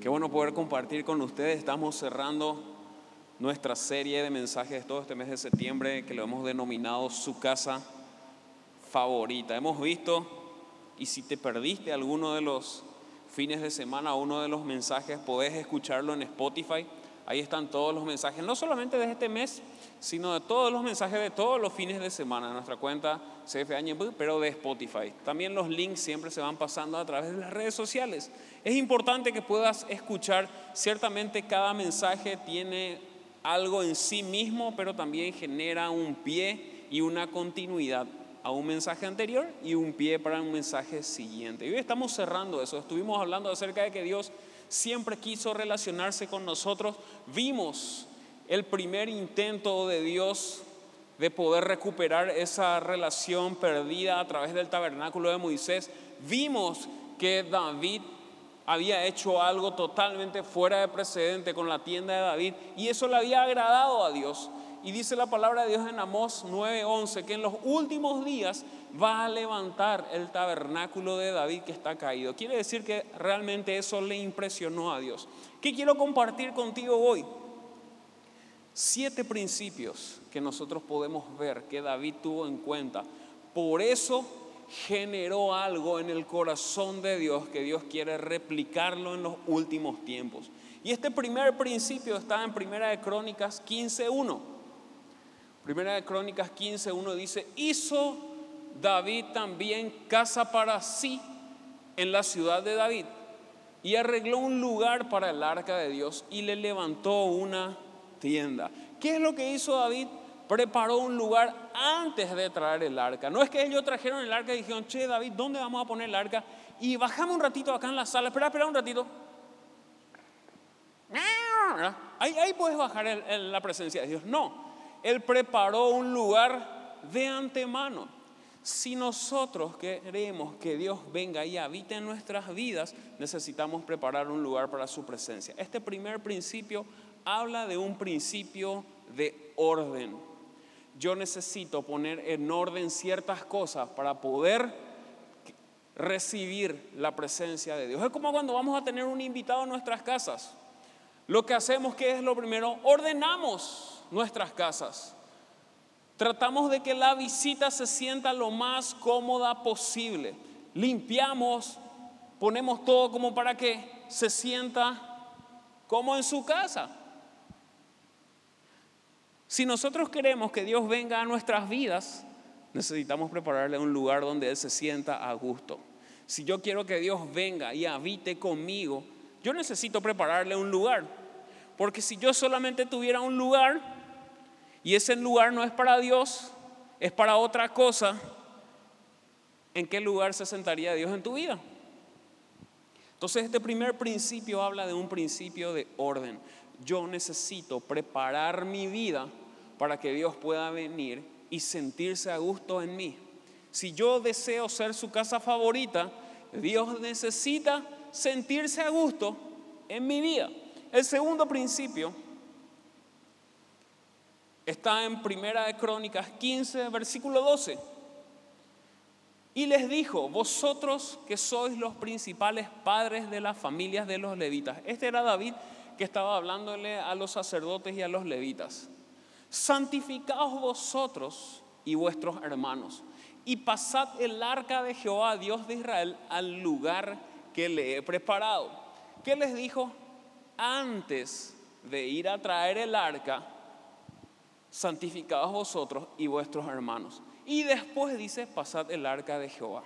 Qué bueno poder compartir con ustedes. Estamos cerrando nuestra serie de mensajes todo este mes de septiembre que lo hemos denominado Su casa favorita. Hemos visto, y si te perdiste alguno de los fines de semana, uno de los mensajes, podés escucharlo en Spotify. Ahí están todos los mensajes, no solamente de este mes, sino de todos los mensajes de todos los fines de semana en nuestra cuenta CF pero de Spotify. También los links siempre se van pasando a través de las redes sociales. Es importante que puedas escuchar, ciertamente cada mensaje tiene algo en sí mismo, pero también genera un pie y una continuidad a un mensaje anterior y un pie para un mensaje siguiente. Y hoy estamos cerrando eso. Estuvimos hablando acerca de que Dios siempre quiso relacionarse con nosotros. Vimos el primer intento de Dios de poder recuperar esa relación perdida a través del tabernáculo de Moisés, vimos que David había hecho algo totalmente fuera de precedente con la tienda de David y eso le había agradado a Dios. Y dice la palabra de Dios en Amós 9:11 que en los últimos días va a levantar el tabernáculo de David que está caído. Quiere decir que realmente eso le impresionó a Dios. ¿Qué quiero compartir contigo hoy? siete principios que nosotros podemos ver que David tuvo en cuenta. Por eso generó algo en el corazón de Dios que Dios quiere replicarlo en los últimos tiempos. Y este primer principio está en Primera de Crónicas 15.1. Primera de Crónicas 15.1 dice, hizo David también casa para sí en la ciudad de David y arregló un lugar para el arca de Dios y le levantó una tienda. ¿Qué es lo que hizo David? Preparó un lugar antes de traer el arca. No es que ellos trajeron el arca y dijeron, che, David, ¿dónde vamos a poner el arca? Y bajamos un ratito acá en la sala. Espera, espera un ratito. Ahí, ahí puedes bajar la presencia de Dios. No, Él preparó un lugar de antemano. Si nosotros queremos que Dios venga y habite en nuestras vidas, necesitamos preparar un lugar para su presencia. Este primer principio habla de un principio de orden. Yo necesito poner en orden ciertas cosas para poder recibir la presencia de Dios. Es como cuando vamos a tener un invitado en nuestras casas. Lo que hacemos, que es lo primero? Ordenamos nuestras casas. Tratamos de que la visita se sienta lo más cómoda posible. Limpiamos, ponemos todo como para que se sienta como en su casa. Si nosotros queremos que Dios venga a nuestras vidas, necesitamos prepararle un lugar donde Él se sienta a gusto. Si yo quiero que Dios venga y habite conmigo, yo necesito prepararle un lugar. Porque si yo solamente tuviera un lugar y ese lugar no es para Dios, es para otra cosa, ¿en qué lugar se sentaría Dios en tu vida? Entonces este primer principio habla de un principio de orden. Yo necesito preparar mi vida para que Dios pueda venir y sentirse a gusto en mí. Si yo deseo ser su casa favorita, Dios necesita sentirse a gusto en mi vida. El segundo principio está en Primera de Crónicas 15, versículo 12. Y les dijo, vosotros que sois los principales padres de las familias de los levitas. Este era David que estaba hablándole a los sacerdotes y a los levitas santificaos vosotros y vuestros hermanos, y pasad el arca de Jehová, Dios de Israel, al lugar que le he preparado. ¿Qué les dijo? Antes de ir a traer el arca, santificaos vosotros y vuestros hermanos. Y después dice, pasad el arca de Jehová.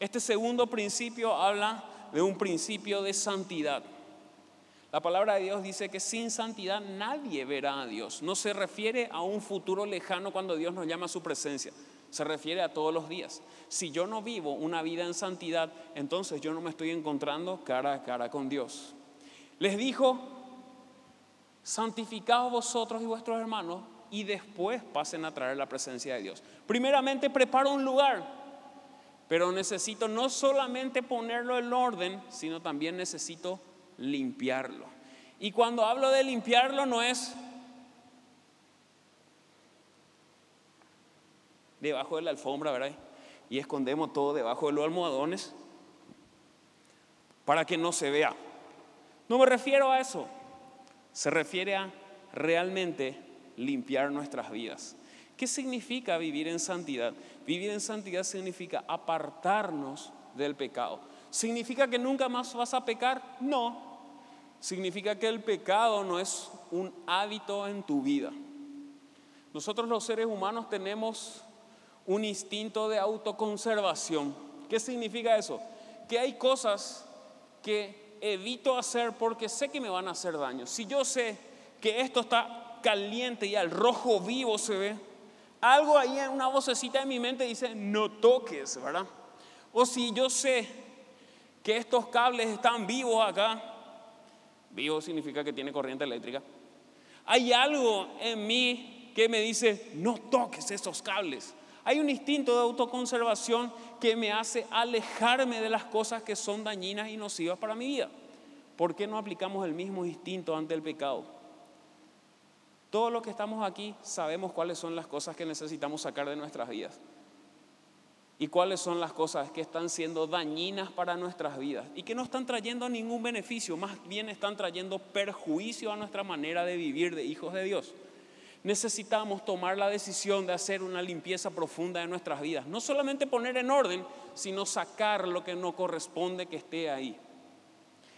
Este segundo principio habla de un principio de santidad. La palabra de Dios dice que sin santidad nadie verá a Dios. No se refiere a un futuro lejano cuando Dios nos llama a su presencia. Se refiere a todos los días. Si yo no vivo una vida en santidad, entonces yo no me estoy encontrando cara a cara con Dios. Les dijo, santificaos vosotros y vuestros hermanos y después pasen a traer la presencia de Dios. Primeramente preparo un lugar, pero necesito no solamente ponerlo en orden, sino también necesito limpiarlo. Y cuando hablo de limpiarlo no es debajo de la alfombra, ¿verdad? Y escondemos todo debajo de los almohadones para que no se vea. No me refiero a eso. Se refiere a realmente limpiar nuestras vidas. ¿Qué significa vivir en santidad? Vivir en santidad significa apartarnos del pecado. ¿Significa que nunca más vas a pecar? No. Significa que el pecado no es un hábito en tu vida. Nosotros los seres humanos tenemos un instinto de autoconservación. ¿Qué significa eso? Que hay cosas que evito hacer porque sé que me van a hacer daño. Si yo sé que esto está caliente y al rojo vivo se ve, algo ahí en una vocecita de mi mente dice, no toques, ¿verdad? O si yo sé que estos cables están vivos acá, vivo significa que tiene corriente eléctrica, hay algo en mí que me dice, no toques esos cables. Hay un instinto de autoconservación que me hace alejarme de las cosas que son dañinas y nocivas para mi vida. ¿Por qué no aplicamos el mismo instinto ante el pecado? Todos los que estamos aquí sabemos cuáles son las cosas que necesitamos sacar de nuestras vidas y cuáles son las cosas que están siendo dañinas para nuestras vidas y que no están trayendo ningún beneficio, más bien están trayendo perjuicio a nuestra manera de vivir de hijos de Dios. Necesitamos tomar la decisión de hacer una limpieza profunda de nuestras vidas, no solamente poner en orden, sino sacar lo que no corresponde que esté ahí.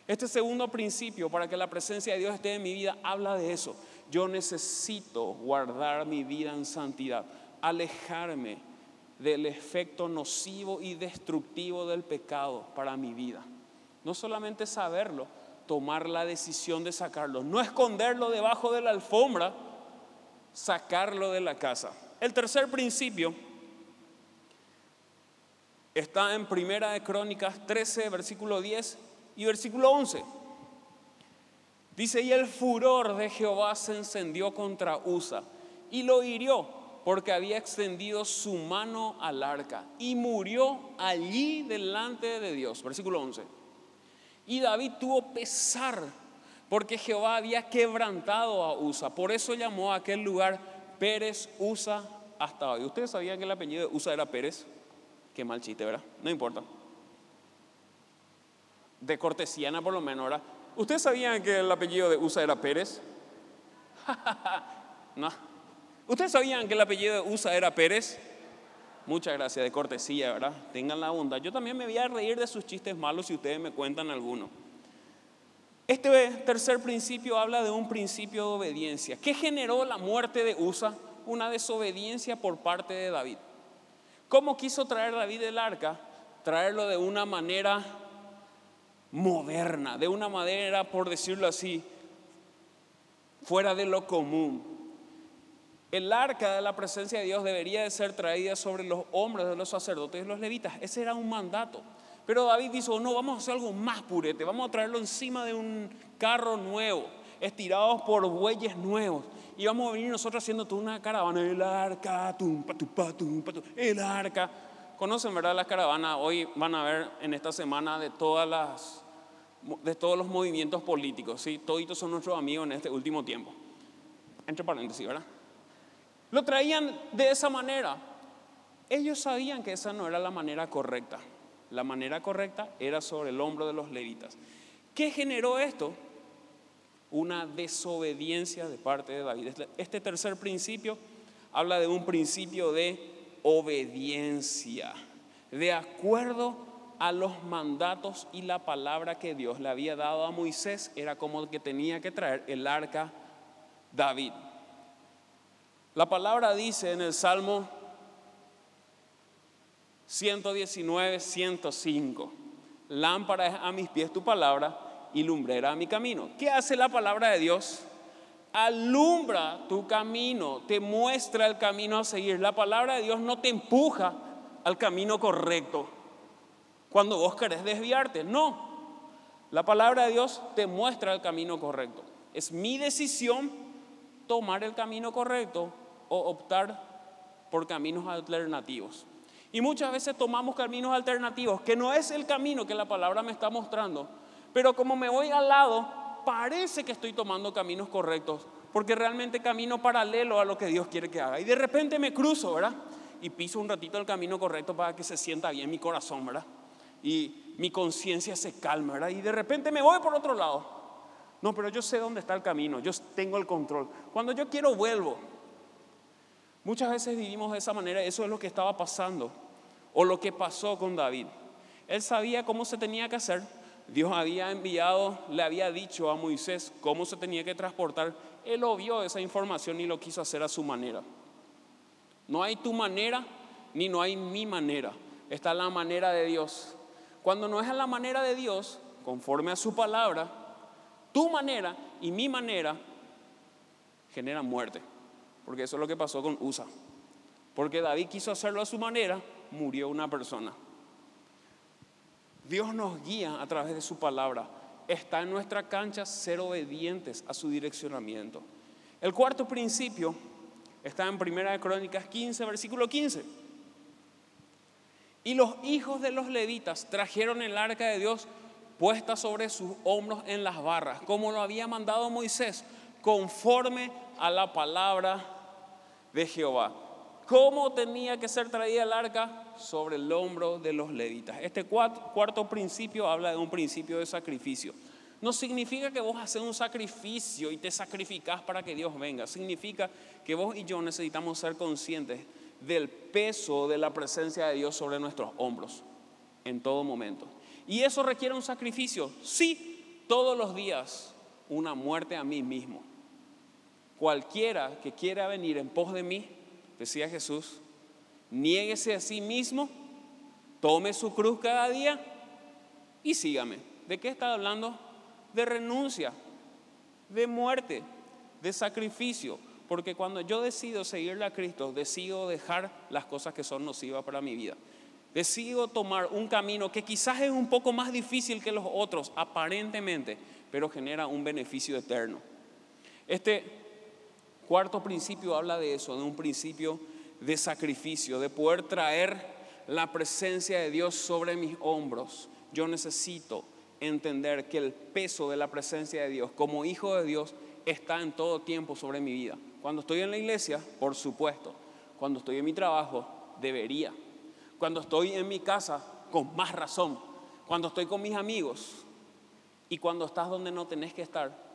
Este segundo principio, para que la presencia de Dios esté en mi vida, habla de eso. Yo necesito guardar mi vida en santidad, alejarme del efecto nocivo y destructivo del pecado para mi vida. No solamente saberlo, tomar la decisión de sacarlo, no esconderlo debajo de la alfombra, sacarlo de la casa. El tercer principio está en Primera de Crónicas 13, versículo 10 y versículo 11. Dice, y el furor de Jehová se encendió contra Usa y lo hirió porque había extendido su mano al arca y murió allí delante de Dios. Versículo 11. Y David tuvo pesar porque Jehová había quebrantado a Usa. Por eso llamó a aquel lugar Pérez Usa hasta hoy. ¿Ustedes sabían que el apellido de Usa era Pérez? Qué mal chiste, ¿verdad? No importa. De cortesiana por lo menos, ¿verdad? ¿Ustedes sabían que el apellido de Usa era Pérez? no. ¿Ustedes sabían que el apellido de Usa era Pérez? Muchas gracias, de cortesía, ¿verdad? Tengan la onda. Yo también me voy a reír de sus chistes malos si ustedes me cuentan alguno. Este tercer principio habla de un principio de obediencia. ¿Qué generó la muerte de Usa? Una desobediencia por parte de David. ¿Cómo quiso traer David el arca? Traerlo de una manera moderna, de una manera, por decirlo así, fuera de lo común. El arca de la presencia de Dios debería de ser traída sobre los hombros de los sacerdotes y los levitas. Ese era un mandato. Pero David dijo, no, vamos a hacer algo más purete, vamos a traerlo encima de un carro nuevo, estirados por bueyes nuevos. Y vamos a venir nosotros haciendo toda una caravana, el arca, tum, patu, patu, patu, el arca. Conocen, ¿verdad? La caravana, hoy van a ver en esta semana de todas las de todos los movimientos políticos, ¿sí? Toditos son nuestros amigos en este último tiempo. Entre paréntesis, ¿verdad? Lo traían de esa manera. Ellos sabían que esa no era la manera correcta. La manera correcta era sobre el hombro de los levitas. ¿Qué generó esto? Una desobediencia de parte de David. Este, tercer principio habla de un principio de obediencia, de acuerdo a los mandatos y la palabra que Dios le había dado a Moisés, era como que tenía que traer el arca David. La palabra dice en el Salmo 119, 105, lámpara es a mis pies tu palabra y lumbrera a mi camino. ¿Qué hace la palabra de Dios? Alumbra tu camino, te muestra el camino a seguir. La palabra de Dios no te empuja al camino correcto cuando vos querés desviarte. No, la palabra de Dios te muestra el camino correcto. Es mi decisión tomar el camino correcto o optar por caminos alternativos. Y muchas veces tomamos caminos alternativos, que no es el camino que la palabra me está mostrando, pero como me voy al lado, parece que estoy tomando caminos correctos, porque realmente camino paralelo a lo que Dios quiere que haga. Y de repente me cruzo, ¿verdad? Y piso un ratito el camino correcto para que se sienta bien mi corazón, ¿verdad? y mi conciencia se calma, ¿verdad? Y de repente me voy por otro lado. No, pero yo sé dónde está el camino, yo tengo el control. Cuando yo quiero vuelvo. Muchas veces vivimos de esa manera, eso es lo que estaba pasando o lo que pasó con David. Él sabía cómo se tenía que hacer, Dios había enviado, le había dicho a Moisés cómo se tenía que transportar. Él obvió esa información y lo quiso hacer a su manera. No hay tu manera ni no hay mi manera. Está la manera de Dios. Cuando no es a la manera de Dios, conforme a su palabra, tu manera y mi manera generan muerte. Porque eso es lo que pasó con Usa. Porque David quiso hacerlo a su manera, murió una persona. Dios nos guía a través de su palabra. Está en nuestra cancha ser obedientes a su direccionamiento. El cuarto principio está en Primera de Crónicas 15, versículo 15. Y los hijos de los levitas trajeron el arca de Dios puesta sobre sus hombros en las barras, como lo había mandado Moisés, conforme a la palabra de Jehová. ¿Cómo tenía que ser traída el arca? Sobre el hombro de los levitas. Este cuarto, principio habla de un principio de sacrificio. No significa que vos haces un sacrificio y te sacrificás para que Dios venga. Significa que vos y yo necesitamos ser conscientes del peso de la presencia de Dios sobre nuestros hombros en todo momento. Y eso requiere un sacrificio. Sí, todos los días una muerte a mí mismo. Cualquiera que quiera venir en pos de mí, decía Jesús, niéguese a sí mismo, tome su cruz cada día y sígame. ¿De qué está hablando? De renuncia, de muerte, de sacrificio. Porque cuando yo decido seguirle a Cristo, decido dejar las cosas que son nocivas para mi vida. Decido tomar un camino que quizás es un poco más difícil que los otros, aparentemente, pero genera un beneficio eterno. Este Cuarto principio habla de eso, de un principio de sacrificio, de poder traer la presencia de Dios sobre mis hombros. Yo necesito entender que el peso de la presencia de Dios como hijo de Dios está en todo tiempo sobre mi vida. Cuando estoy en la iglesia, por supuesto. Cuando estoy en mi trabajo, debería. Cuando estoy en mi casa, con más razón. Cuando estoy con mis amigos. Y cuando estás donde no tenés que estar,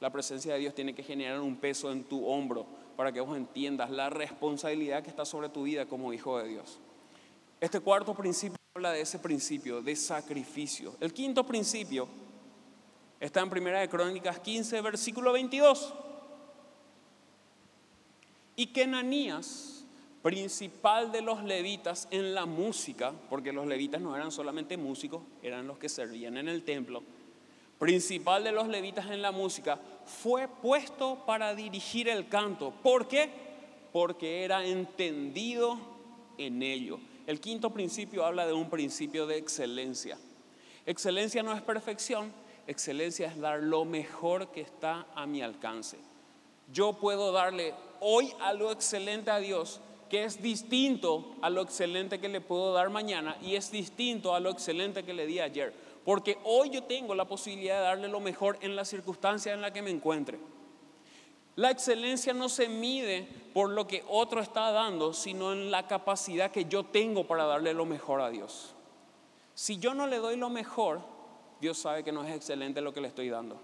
la presencia de Dios tiene que generar un peso en tu hombro para que vos entiendas la responsabilidad que está sobre tu vida como hijo de Dios. Este cuarto principio habla de ese principio de sacrificio. El quinto principio está en Primera de Crónicas 15, versículo 22. Y que Ananías, principal de los levitas en la música, porque los levitas no eran solamente músicos, eran los que servían en el templo, principal de los levitas en la música, fue puesto para dirigir el canto. ¿Por qué? Porque era entendido en ello. El quinto principio habla de un principio de excelencia. Excelencia no es perfección, excelencia es dar lo mejor que está a mi alcance. Yo puedo darle hoy algo excelente a Dios que es distinto a lo excelente que le puedo dar mañana y es distinto a lo excelente que le di ayer. Porque hoy yo tengo la posibilidad de darle lo mejor en la circunstancia en la que me encuentre. La excelencia no se mide por lo que otro está dando, sino en la capacidad que yo tengo para darle lo mejor a Dios. Si yo no le doy lo mejor, Dios sabe que no es excelente lo que le estoy dando.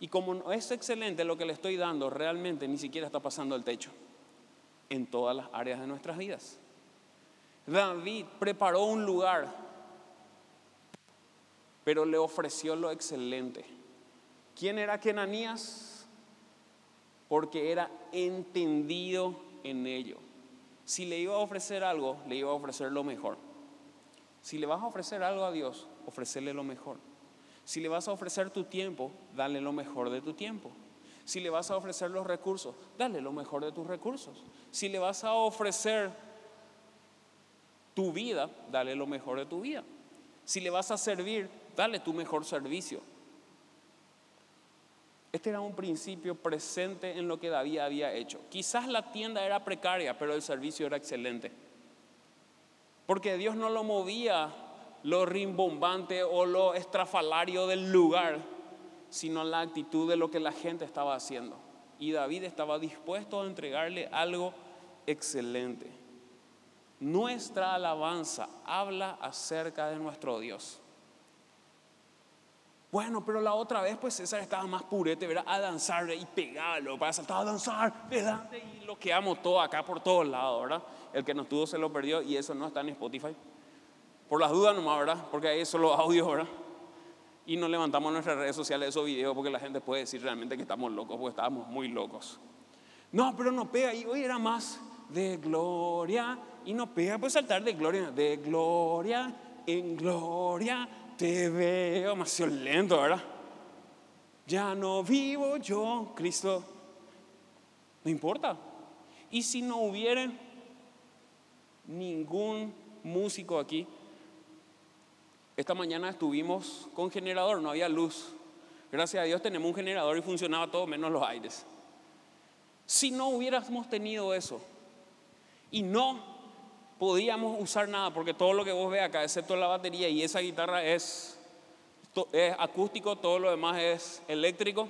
Y como no es excelente lo que le estoy dando, realmente ni siquiera está pasando el techo en todas las áreas de nuestras vidas. David preparó un lugar pero le ofreció lo excelente. ¿Quién era Kenanías? Porque era entendido en ello. Si le iba a ofrecer algo, le iba a ofrecer lo mejor. Si le vas a ofrecer algo a Dios, ofrecerle lo mejor. Si le vas a ofrecer tu tiempo, dale lo mejor de tu tiempo. Si le vas a ofrecer los recursos, dale lo mejor de tus recursos. Si le vas a ofrecer tu vida, dale lo mejor de tu vida. Si le vas a servir, dale tu mejor servicio. Este era un principio presente en lo que David había hecho. Quizás la tienda era precaria, pero el servicio era excelente. Porque Dios no lo movía lo rimbombante o lo estrafalario del lugar, sino la actitud de lo que la gente estaba haciendo. Y David estaba dispuesto a entregarle algo excelente. Nuestra alabanza habla acerca de nuestro Dios. Bueno, pero la otra vez pues César estaba más purete, ¿verdad? A danzar y pegarlo, para saltar a danzar, ¿verdad? Y lo quedamos todo acá por todos lados, ¿verdad? El que no tuvo se lo perdió y eso no está en Spotify. Por las dudas nomás, ¿verdad? Porque ahí solo audio, ¿verdad? Y no levantamos nuestras redes sociales esos videos porque la gente puede decir realmente que estamos locos, porque estábamos muy locos. No, pero no pega. Y hoy era más de gloria. Y no pega, pues saltar de gloria. De gloria en gloria te veo. Más lento, ¿verdad? Ya no vivo yo, Cristo. No importa. Y si no hubiera ningún músico aquí, esta mañana estuvimos con generador, no había luz. Gracias a Dios tenemos un generador y funcionaba todo menos los aires. Si no hubiéramos tenido eso y no podíamos usar nada, porque todo lo que vos ves acá, excepto la batería y esa guitarra es, es acústico, todo lo demás es eléctrico,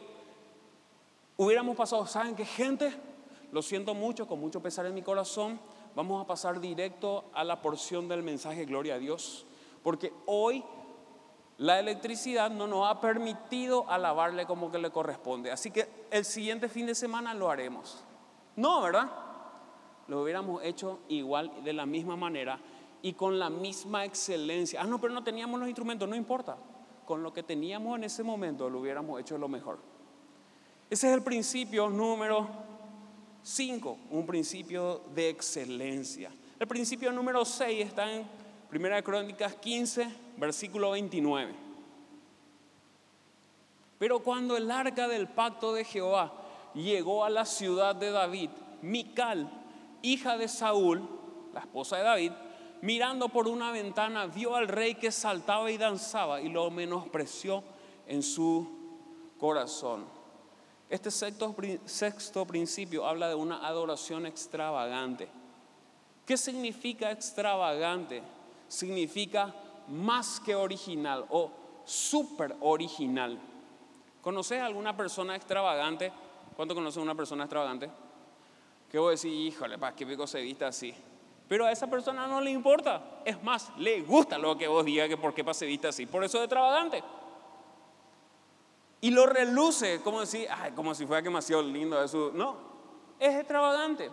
hubiéramos pasado, ¿saben qué gente? Lo siento mucho, con mucho pesar en mi corazón, vamos a pasar directo a la porción del mensaje Gloria a Dios. Porque hoy la electricidad no nos ha permitido alabarle como que le corresponde. Así que el siguiente fin de semana lo haremos. No, ¿verdad? Lo hubiéramos hecho igual, de la misma manera y con la misma excelencia. Ah, no, pero no teníamos los instrumentos, no importa. Con lo que teníamos en ese momento lo hubiéramos hecho lo mejor. Ese es el principio número 5, un principio de excelencia. El principio número 6 está en Primera de Crónicas 15, versículo 29. Pero cuando el arca del pacto de Jehová llegó a la ciudad de David, Mical, hija de Saúl, la esposa de David, mirando por una ventana, vio al rey que saltaba y danzaba y lo menospreció en su corazón. Este sexto, principio habla de una adoración extravagante. ¿Qué significa extravagante? significa más que original o súper original. ¿Conoces alguna persona extravagante? ¿Cuánto conoces una persona extravagante? Que vos decís, híjole, ¿para qué pico se viste así? Pero a esa persona no le importa. Es más, le gusta lo que vos digas que por qué se viste así. Por eso es extravagante. Y lo reluce como si, ay, como si fuera demasiado lindo eso. No, es extravagante.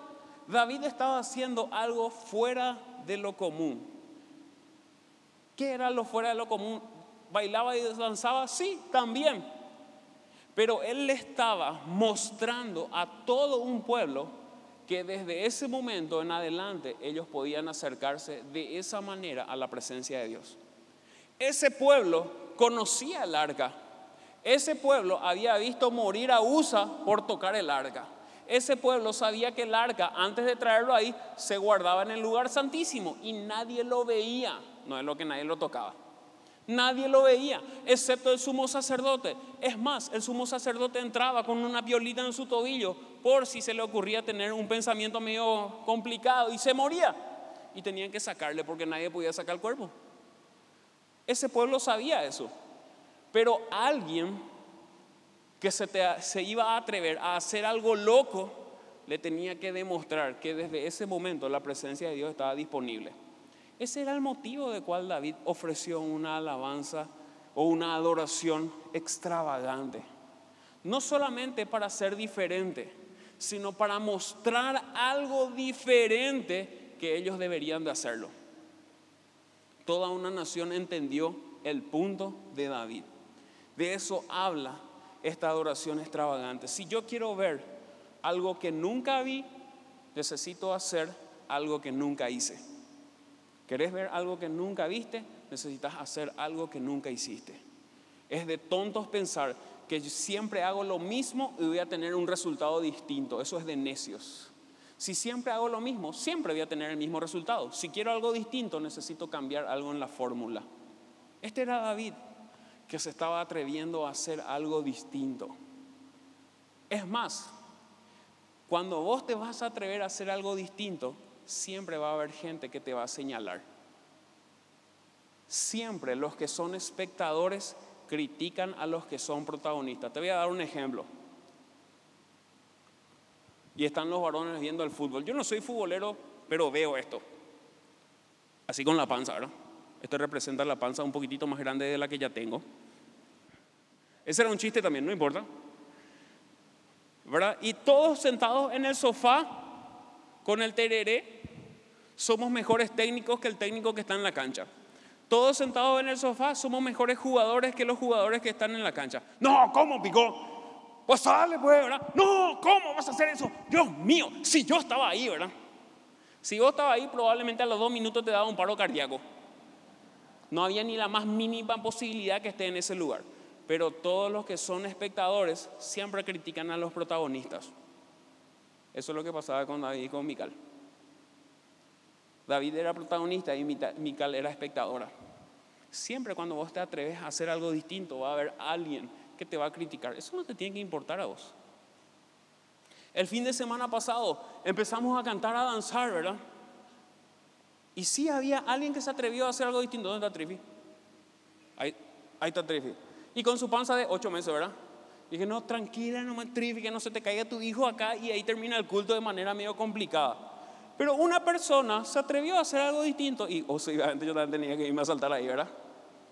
David estaba haciendo algo fuera de lo común. ¿Qué era lo fuera de lo común? ¿Bailaba y danzaba? Sí, también. Pero él le estaba mostrando a todo un pueblo que desde ese momento en adelante ellos podían acercarse de esa manera a la presencia de Dios. Ese pueblo conocía el arca. Ese pueblo había visto morir a Usa por tocar el arca. Ese pueblo sabía que el arca, antes de traerlo ahí, se guardaba en el lugar santísimo y nadie lo veía no es lo que nadie lo tocaba. Nadie lo veía, excepto el sumo sacerdote. Es más, el sumo sacerdote entraba con una violita en su tobillo por si se le ocurría tener un pensamiento medio complicado y se moría. Y tenían que sacarle porque nadie podía sacar el cuerpo. Ese pueblo sabía eso. Pero alguien que se, se iba a atrever a hacer algo loco, le tenía que demostrar que desde ese momento la presencia de Dios estaba disponible. Ese era el motivo de cual David ofreció una alabanza o una adoración extravagante. No solamente para ser diferente, sino para mostrar algo diferente que ellos deberían de hacerlo. Toda una nación entendió el punto de David. De eso habla esta adoración extravagante. Si yo quiero ver algo que nunca vi, necesito hacer algo que nunca hice. ¿Querés ver algo que nunca viste? Necesitas hacer algo que nunca hiciste. Es de tontos pensar que siempre hago lo mismo y voy a tener un resultado distinto. Eso es de necios. Si siempre hago lo mismo, siempre voy a tener el mismo resultado. Si quiero algo distinto, necesito cambiar algo en la fórmula. Este era David, que se estaba atreviendo a hacer algo distinto. Es más, cuando vos te vas a atrever a hacer algo distinto, siempre va a haber gente que te va a señalar. Siempre los que son espectadores critican a los que son protagonistas. Te voy a dar un ejemplo. Y están los varones viendo el fútbol. Yo no soy futbolero, pero veo esto. Así con la panza, ¿verdad? Esto representa la panza un poquitito más grande de la que ya tengo. Ese era un chiste también, no importa. ¿Verdad? Y todos sentados en el sofá con el tereré, somos mejores técnicos que el técnico que está en la cancha. Todos sentados en el sofá somos mejores jugadores que los jugadores que están en la cancha. No, ¿cómo picó? Pues sale, pues, ¿verdad? No, ¿cómo vas a hacer eso? Dios mío, si yo estaba ahí, ¿verdad? Si vos estabas ahí, probablemente a los dos minutos te daba un paro cardíaco. No había ni la más mínima posibilidad que esté en ese lugar. Pero todos los que son espectadores siempre critican a los protagonistas. Eso es lo que pasaba con David y con Mical. David era protagonista y Mical era espectadora. Siempre cuando vos te atreves a hacer algo distinto, va a haber alguien que te va a criticar. Eso no te tiene que importar a vos. El fin de semana pasado empezamos a cantar, a danzar, ¿verdad? Y sí había alguien que se atrevió a hacer algo distinto. ¿Dónde está Trifi? Ahí, está Trifi. Y con su panza de ocho meses, ¿verdad? Dije, no, tranquila, no me que no se te caiga tu hijo acá y ahí termina el culto de manera medio complicada. Pero una persona se atrevió a hacer algo distinto y obviamente yo también tenía que irme a saltar ahí, ¿verdad?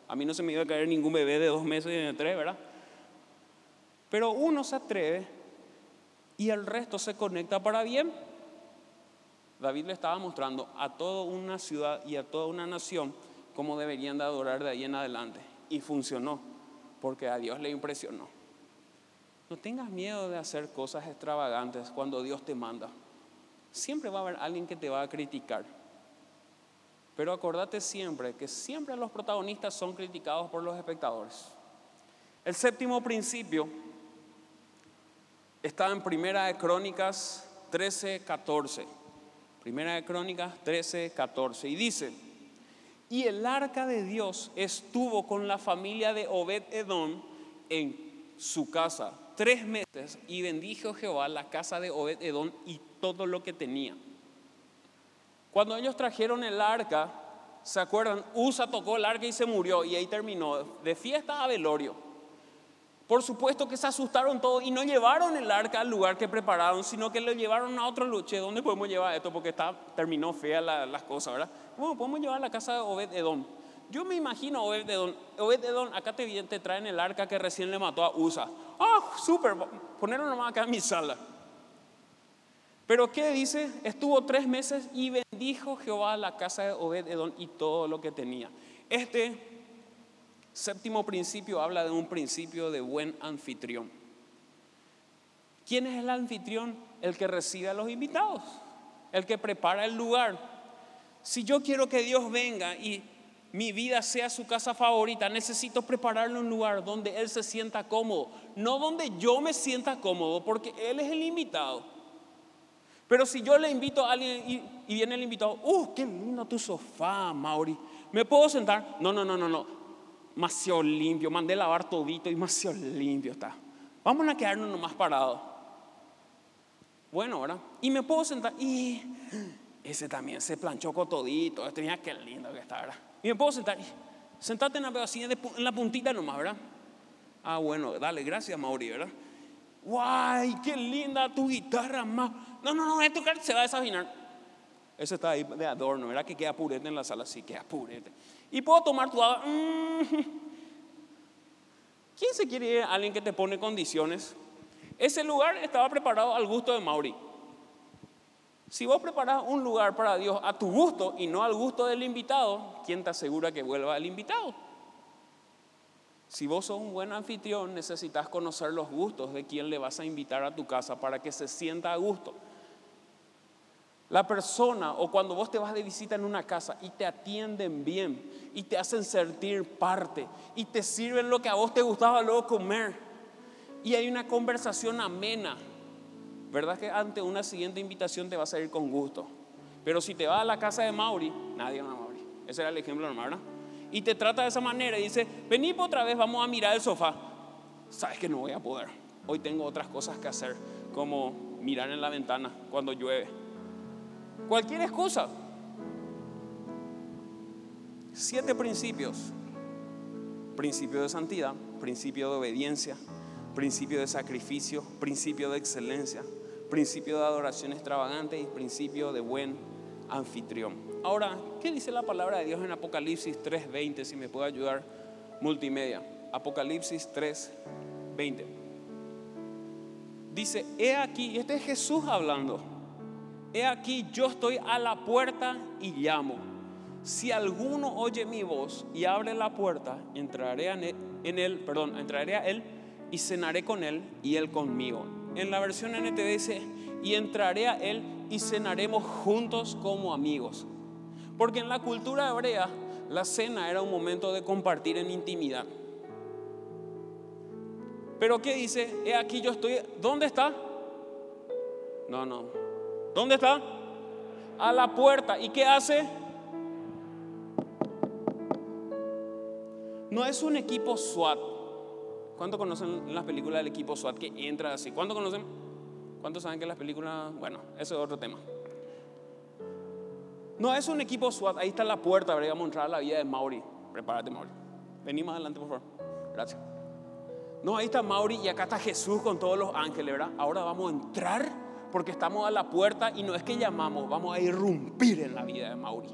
A mí no se me iba a caer ningún bebé de dos meses y de tres, ¿verdad? Pero uno se atreve y el resto se conecta para bien. David le estaba mostrando a toda una ciudad y a toda una nación cómo deberían de adorar de ahí en adelante. Y funcionó, porque a Dios le impresionó. No tengas miedo de hacer cosas extravagantes cuando Dios te manda. Siempre va a haber alguien que te va a criticar. Pero acordate siempre que siempre los protagonistas son criticados por los espectadores. El séptimo principio está en Primera de Crónicas 13, 14. Primera de Crónicas 13, 14. Y dice, y el arca de Dios estuvo con la familia de Obed Edom en su casa tres meses y bendijo Jehová la casa de Obed Edom y todo lo que tenía. Cuando ellos trajeron el arca, ¿se acuerdan? Usa tocó el arca y se murió y ahí terminó, de fiesta a velorio. Por supuesto que se asustaron todos y no llevaron el arca al lugar que prepararon, sino que lo llevaron a otro luche. ¿Dónde podemos llevar esto? Porque está, terminó fea las cosas, ¿verdad? Bueno, podemos llevar la casa de Obed Edom. Yo me imagino Obed Edom. Obed Edom, acá te, traen el arca que recién le mató a Usa. ¡Ah, oh, súper! Ponerlo nomás acá en mi sala. Pero ¿qué dice? Estuvo tres meses y bendijo Jehová la casa de Obed Edom y todo lo que tenía. Este Séptimo principio habla de un principio de buen anfitrión. ¿Quién es el anfitrión? El que recibe a los invitados, el que prepara el lugar. Si yo quiero que Dios venga y mi vida sea su casa favorita, necesito prepararle un lugar donde Él se sienta cómodo, no donde yo me sienta cómodo, porque Él es el invitado. Pero si yo le invito a alguien y, viene el invitado, ¡uh, qué lindo tu sofá, Mauri! ¿Me puedo sentar? No, no, no, no, no demasiado limpio, mandé lavar todito y demasiado limpio está. Vamos a quedarnos nomás parados. Bueno, ¿verdad? Y me puedo sentar y ese también se planchó con todito, tenía que lindo que está, ¿verdad? Y me puedo sentar sentate en la, así en la puntita nomás, ¿verdad? Ah, bueno, dale, gracias Mauri, ¿verdad? ¡Guay! ¡Qué linda tu guitarra, más! No, no, no, esto se va a desafinar. Eso está ahí de adorno, ¿verdad? Que queda purete en la sala, sí, queda purete y puedo tomar tu agua. Mm. ¿Quién se quiere ir a alguien que te pone condiciones? Ese lugar estaba preparado al gusto de Mauri. Si vos preparás un lugar para Dios a tu gusto y no al gusto del invitado, ¿quién te asegura que vuelva el invitado? Si vos sos un buen anfitrión, necesitas conocer los gustos de quien le vas a invitar a tu casa para que se sienta a gusto. La persona o cuando vos te vas de visita en una casa y te atienden bien y te hacen sentir parte y te sirven lo que a vos te gustaba luego comer y hay una conversación amena, ¿verdad que ante una siguiente invitación te vas a ir con gusto? Pero si te vas a la casa de Mauri, nadie va a Mauri. Ese era el ejemplo normal, ¿verdad? Y te trata de esa manera y dice, vení otra vez, vamos a mirar el sofá. Sabes que no voy a poder. Hoy tengo otras cosas que hacer, como mirar en la ventana cuando llueve Cualquier excusa. Siete principios. Principio de santidad, principio de obediencia, principio de sacrificio, principio de excelencia, principio de adoración extravagante y principio de buen anfitrión. Ahora, ¿qué dice la palabra de Dios en Apocalipsis 3:20? Si me puede ayudar, multimedia. Apocalipsis 3, 20. Dice, he aquí, y este es Jesús hablando, he aquí yo estoy a la puerta y llamo. Si alguno oye mi voz y abre la puerta, entraré en él, perdón, entraré a él y cenaré con él y él conmigo. En la versión NT dice, y entraré a él y cenaremos juntos como amigos. Porque en la cultura hebrea la cena era un momento de compartir en intimidad. Pero ¿qué dice? He aquí yo estoy. ¿Dónde está? No, no. ¿Dónde está? A la puerta. ¿Y qué hace? No es un equipo SWAT. ¿Cuánto conocen las películas del equipo SWAT que entra así? ¿Cuánto conocen? ¿Cuántos saben que las películas, bueno, eso es otro tema? No es un equipo SWAT, ahí está la puerta, vamos a entrar a la vida de Mauri. Prepárate, Mauri. Vení más adelante, por favor. Gracias. No, ahí está Mauri y acá está Jesús con todos los ángeles, ¿verdad? Ahora vamos a entrar porque estamos a la puerta y no es que llamamos, vamos a irrumpir en la vida de Mauri.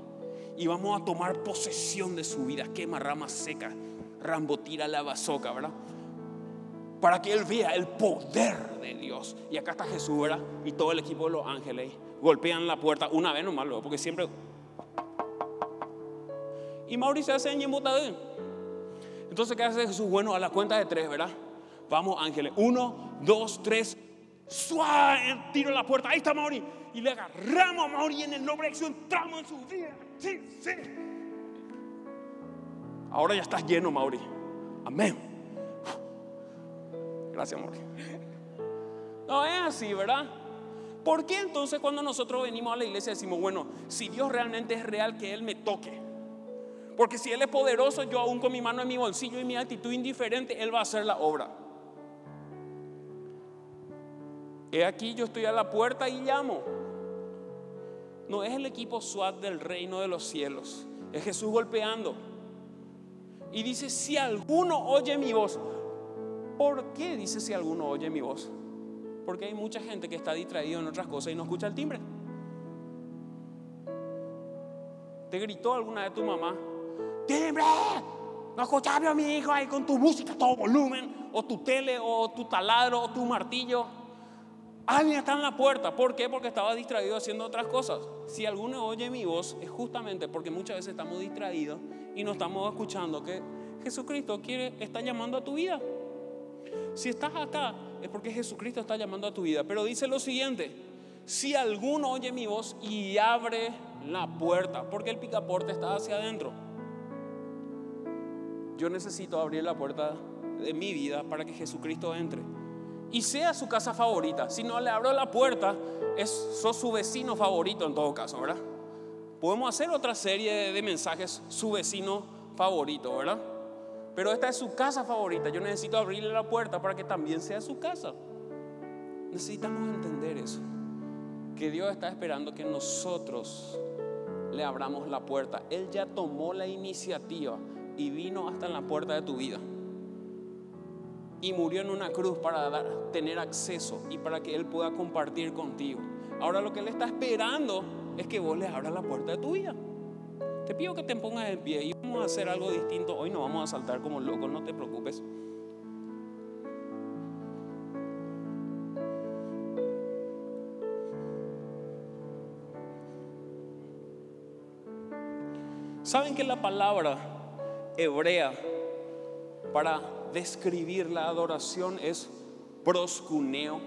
Y vamos a tomar posesión de su vida. Quema ramas secas, Rambo tira la bazoca, ¿verdad? Para que él vea el poder de Dios. Y acá está Jesús, ¿verdad? Y todo el equipo de los ángeles golpean la puerta una vez nomás, porque siempre. Y Mauricio hace en Entonces, ¿qué hace Jesús? Bueno, a la cuenta de tres, ¿verdad? Vamos, ángeles. Uno, dos, tres. Suave, tiro la puerta. Ahí está Mauri. Y le agarramos a Mauri en el nombre de Jesús. Entramos en su vida. Sí, sí. Ahora ya estás lleno, Mauri. Amén. Gracias, amor. No es así, ¿verdad? ¿Por qué entonces cuando nosotros venimos a la iglesia decimos, bueno, si Dios realmente es real, que Él me toque? Porque si Él es poderoso, yo aún con mi mano en mi bolsillo y mi actitud indiferente, Él va a hacer la obra. He aquí, yo estoy a la puerta y llamo. No es el equipo SWAT del reino de los cielos, es Jesús golpeando. Y dice, si alguno oye mi voz, ¿Por qué dice si alguno oye mi voz? Porque hay mucha gente que está distraído en otras cosas y no escucha el timbre. ¿Te gritó alguna vez tu mamá? ¡Timbre! No escuchaba a mi hijo ahí con tu música todo volumen, o tu tele, o tu taladro, o tu martillo. Alguien está en la puerta. ¿Por qué? Porque estaba distraído haciendo otras cosas. Si alguno oye mi voz, es justamente porque muchas veces estamos distraídos y no estamos escuchando que Jesucristo quiere, está llamando a tu vida. Si estás acá es porque Jesucristo está llamando a tu vida. Pero dice lo siguiente, si alguno oye mi voz y abre la puerta, porque el picaporte está hacia adentro. Yo necesito abrir la puerta de mi vida para que Jesucristo entre. Y sea su casa favorita. Si no le abro la puerta, es, sos su vecino favorito en todo caso, ¿verdad? Podemos hacer otra serie de mensajes, su vecino favorito, ¿verdad? Pero esta es su casa favorita. Yo necesito abrirle la puerta para que también sea su casa. Necesitamos entender eso. Que Dios está esperando que nosotros le abramos la puerta. Él ya tomó la iniciativa y vino hasta en la puerta de tu vida. Y murió en una cruz para tener acceso y para que Él pueda compartir contigo. Ahora lo que Él está esperando es que vos le abras la puerta de tu vida. Te pido que te pongas en pie y vamos a hacer algo distinto. Hoy no vamos a saltar como locos, no te preocupes. ¿Saben que la palabra hebrea para describir la adoración es proscuneo?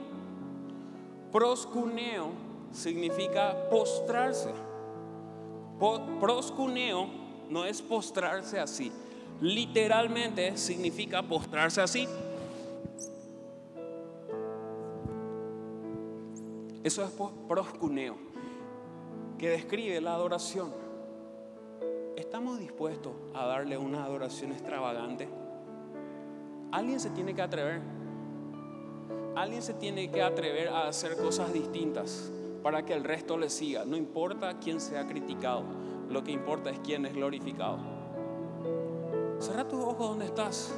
Proscuneo significa postrarse. Proscuneo no es postrarse así. Literalmente significa postrarse así. Eso es proscuneo, que describe la adoración. ¿Estamos dispuestos a darle una adoración extravagante? Alguien se tiene que atrever. Alguien se tiene que atrever a hacer cosas distintas para que el resto le siga. No importa quién sea criticado, lo que importa es quién es glorificado. Cerra tus ojos donde estás.